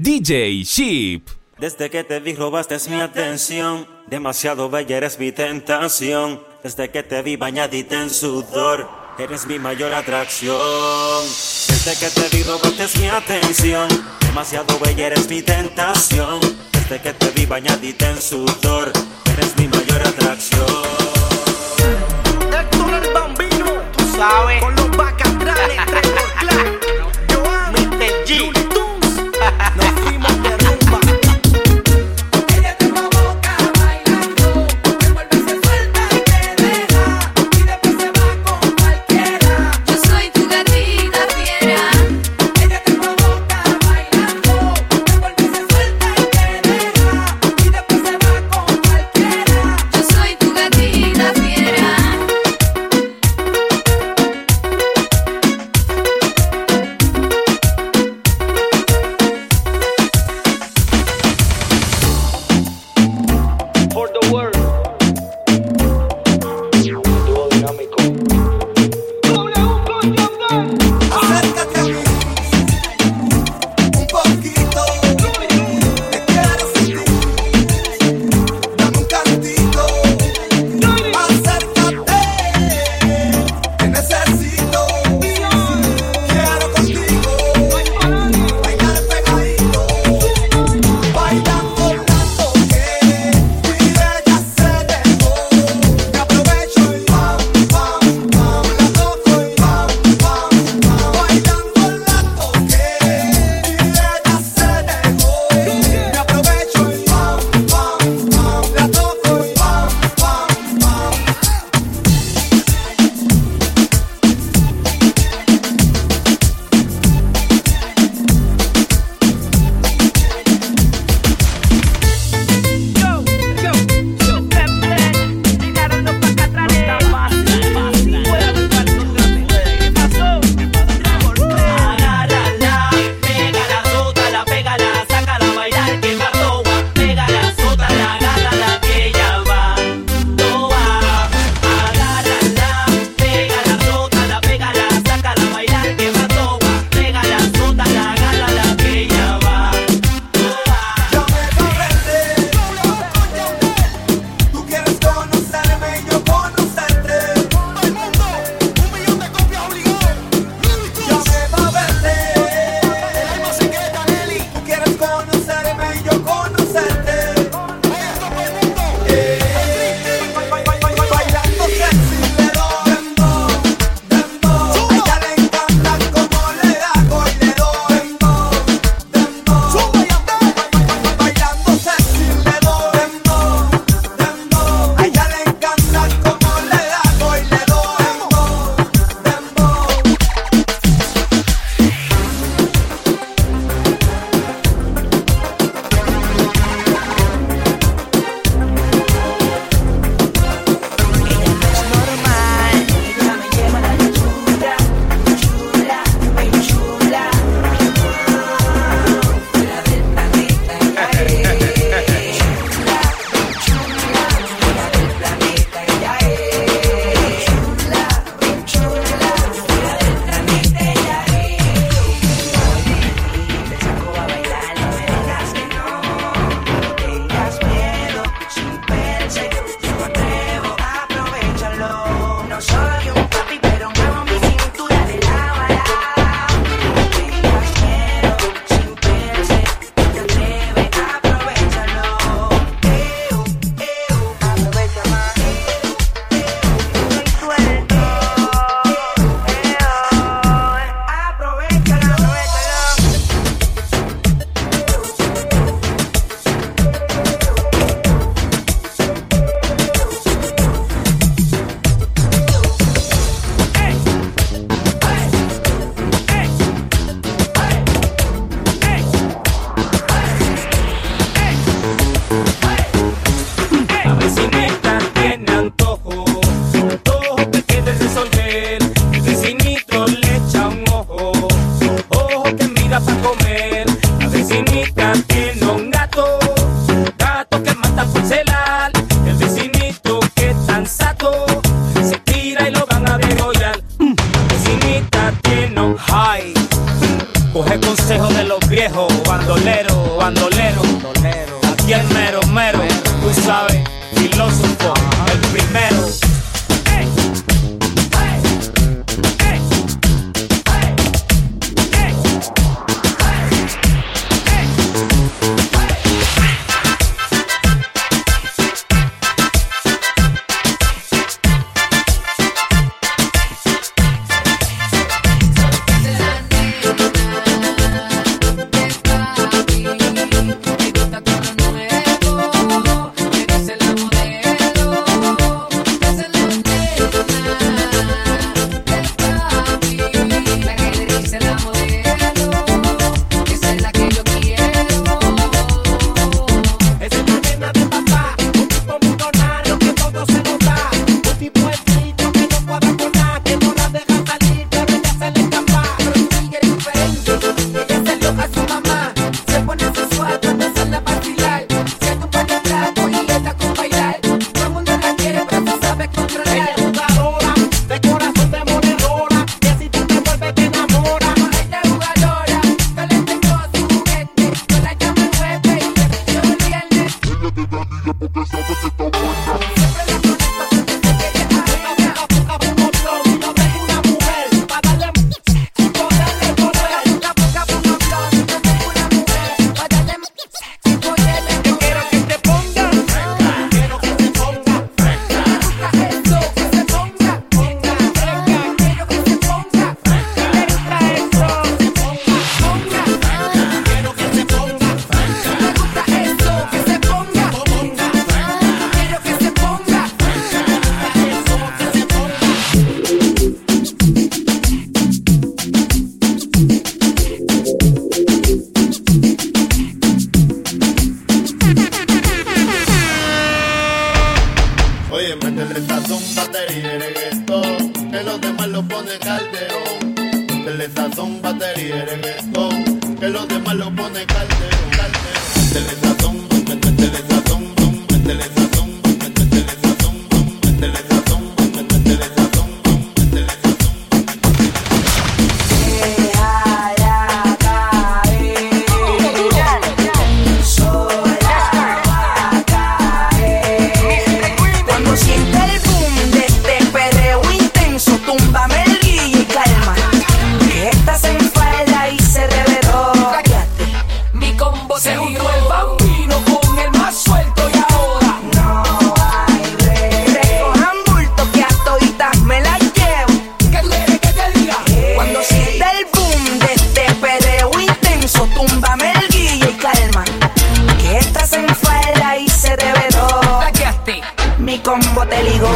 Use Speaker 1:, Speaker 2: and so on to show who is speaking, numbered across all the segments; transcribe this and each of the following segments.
Speaker 1: DJ Sheep.
Speaker 2: Desde que te vi robaste mi atención, demasiado bella eres mi tentación. Desde que te vi bañadita en sudor, eres mi mayor atracción. Desde que te vi robaste mi atención, demasiado bella eres mi tentación. Desde que te vi bañadita en sudor, eres mi mayor atracción.
Speaker 3: El Bambino, tú sabes.
Speaker 4: filósofo, el primero.
Speaker 5: pone
Speaker 6: caldero, caldero.
Speaker 5: Ratón. combo,
Speaker 4: te
Speaker 5: ligo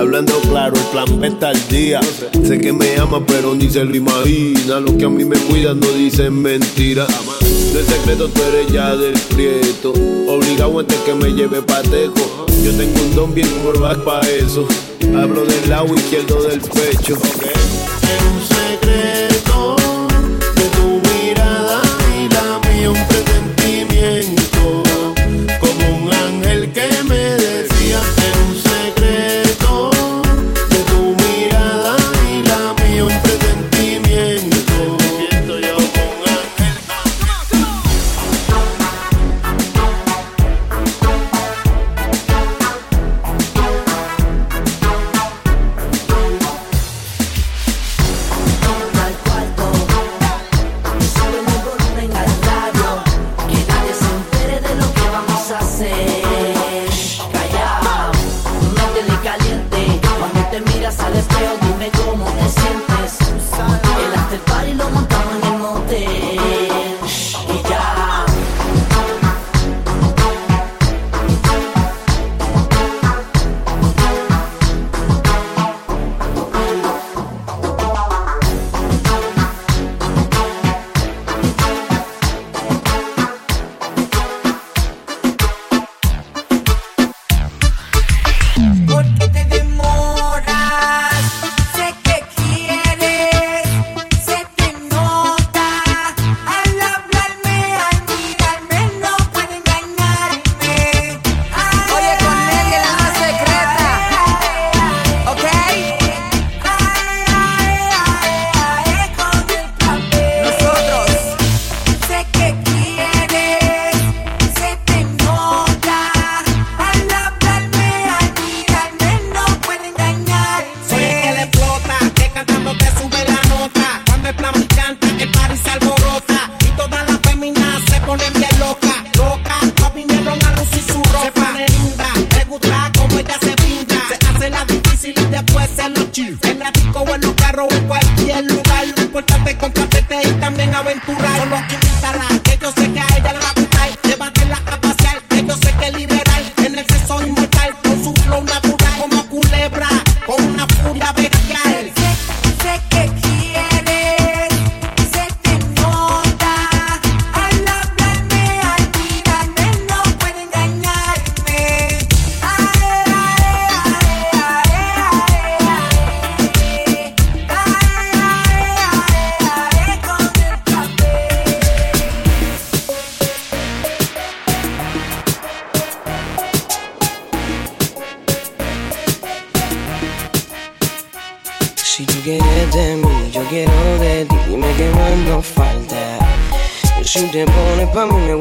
Speaker 5: Hablando claro, el plan B está al día. Sé. que me ama, pero ni se lo imagina. Los que a mí me cuidan no dicen mentira. De secreto tú eres ya del prieto. Obligado antes que me lleve pateco. Yo tengo un don bien curvas para eso. Hablo del lado izquierdo del pecho.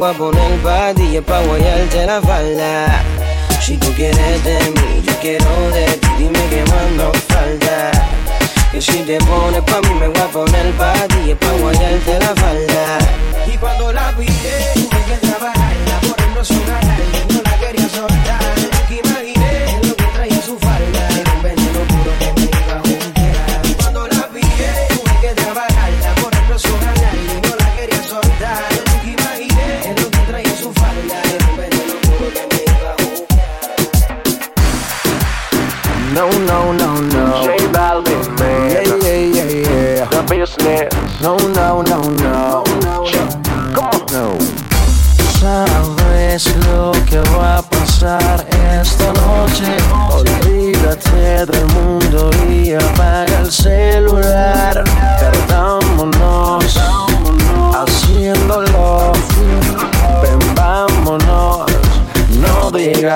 Speaker 7: pa' poner party es pa' guayarte la falda. Si tú quieres de mí, yo quiero de ti, dime que más nos falta. Que si te pones pa' mí me voy a poner party es pa' guayarte la falda.
Speaker 8: Y cuando la
Speaker 7: vi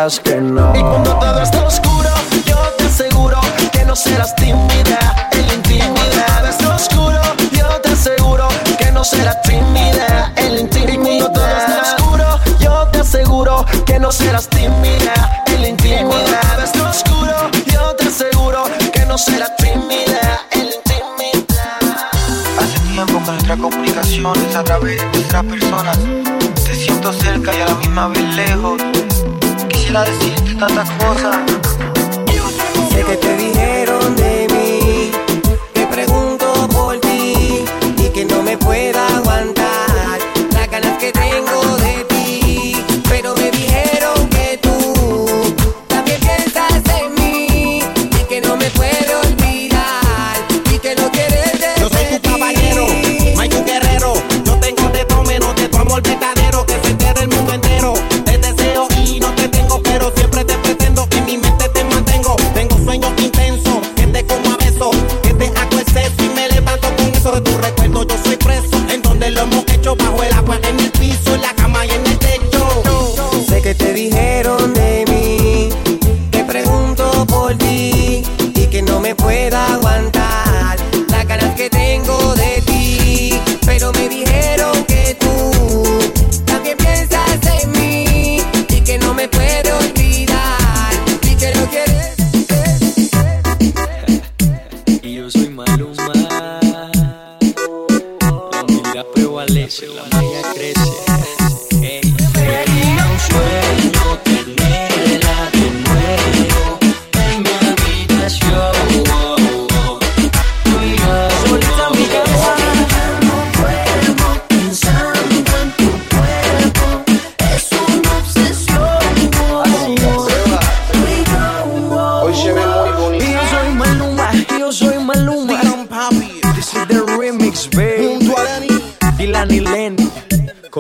Speaker 7: digas que no.
Speaker 9: Y cuando todo está oscuro, yo te aseguro que no serás tímida en la intimidad. Está oscuro, yo te aseguro que no serás tímida en la intimidad. Y cuando todo está oscuro, yo te aseguro que no serás tímida en la intimidad. Está oscuro, yo te aseguro que no serás tímida en la intimidad.
Speaker 10: Hace tiempo que nuestra comunicación es a través de otras personas. Te siento cerca y a la misma vez lejos. Quisiera decirte tantas cosas.
Speaker 7: Sé que te dijeron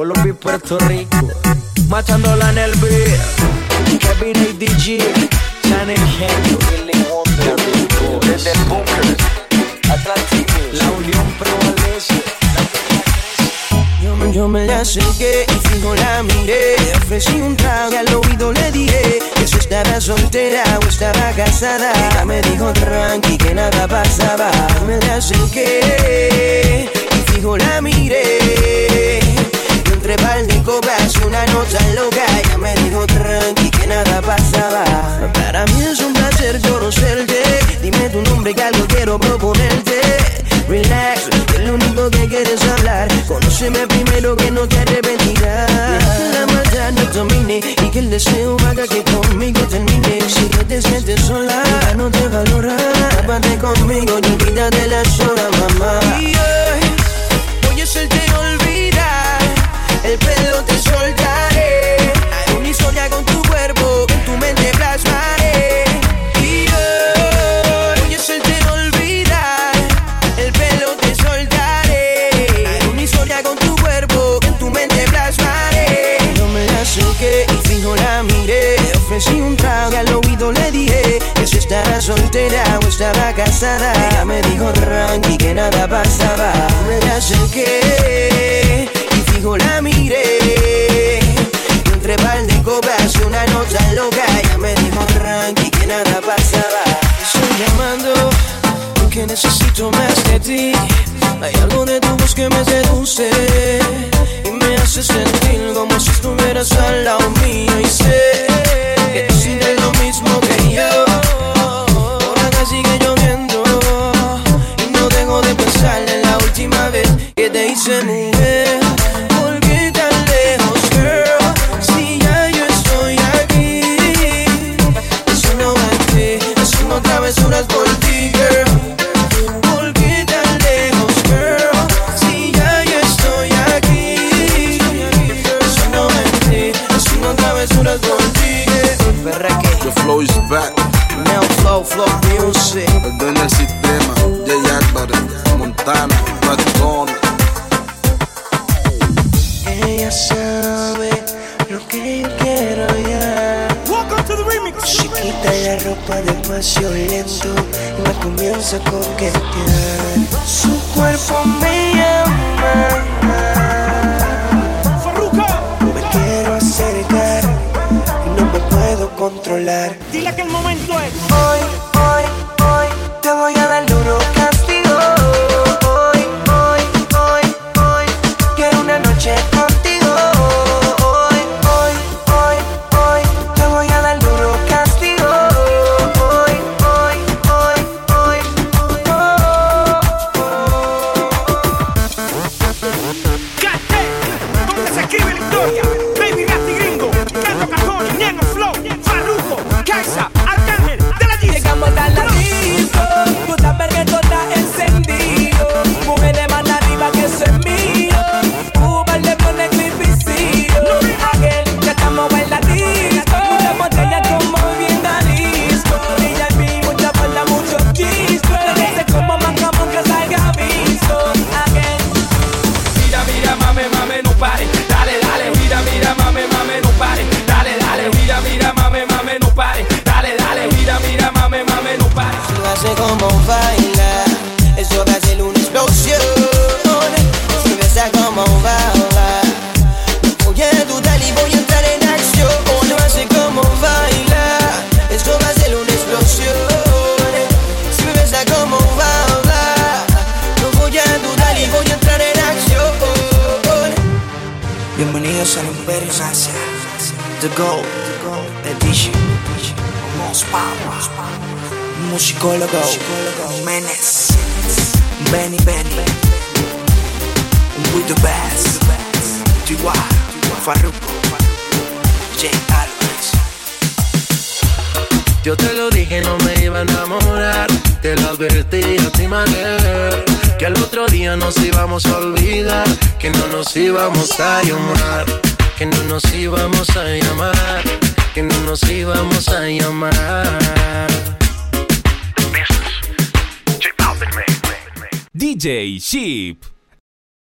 Speaker 7: Colombia y Puerto Rico. Matándola en el beat. Kevin ADG, Channel Genio. Desde el bunker, Atlantic. La unión prevalece. Yo, yo me la acerqué y fijo la miré. Le ofrecí un trago y al oído le dije que si estaba soltera o estaba casada. Ella me dijo tranqui que nada pasaba. Me la acerqué y fijo la miré. Entre par de copas y una nota loca. Ella me dijo tranqui que nada pasaba. Para mí es un placer conocerte. Dime tu nombre que algo quiero proponerte. Relax, que lo único que quieres hablar. Conóceme primero que no te arrepentirás. La maldad no domine y que el deseo haga que conmigo termine. Si no te sientes sola, no te valora. Tápate conmigo y olvídate dije que si estaba soltera o estaba casada. Ella me dijo tranqui que nada pasaba. Me la acerqué y fijo la miré. Y entre par de copas y una nota loca. Ella me dijo tranqui que nada pasaba. Estoy llamando porque necesito más de ti. Hay algo de tu voz que me seduce y me hace sentir como si estuvieras al lado mío. Y sé que tú sientes lo mismo que yo. Por acá sigue lloviendo y no dejo de pensar en la última vez que te hice mujer.
Speaker 11: Dile que el momento es
Speaker 7: hoy. Bienvenidos al Imperio Salsa The Gold Edition. Most Power Musicólogo. Menes. Benny Benny. With the best. Tiwa Farruko. J. Alvarez
Speaker 12: Yo te lo dije, no me iba a enamorar. Te lo advertí a ti manera. Que al otro día nos íbamos a olvidar, que no nos íbamos a llamar, que no nos íbamos a llamar, que no nos íbamos a llamar.
Speaker 13: DJ Sheep.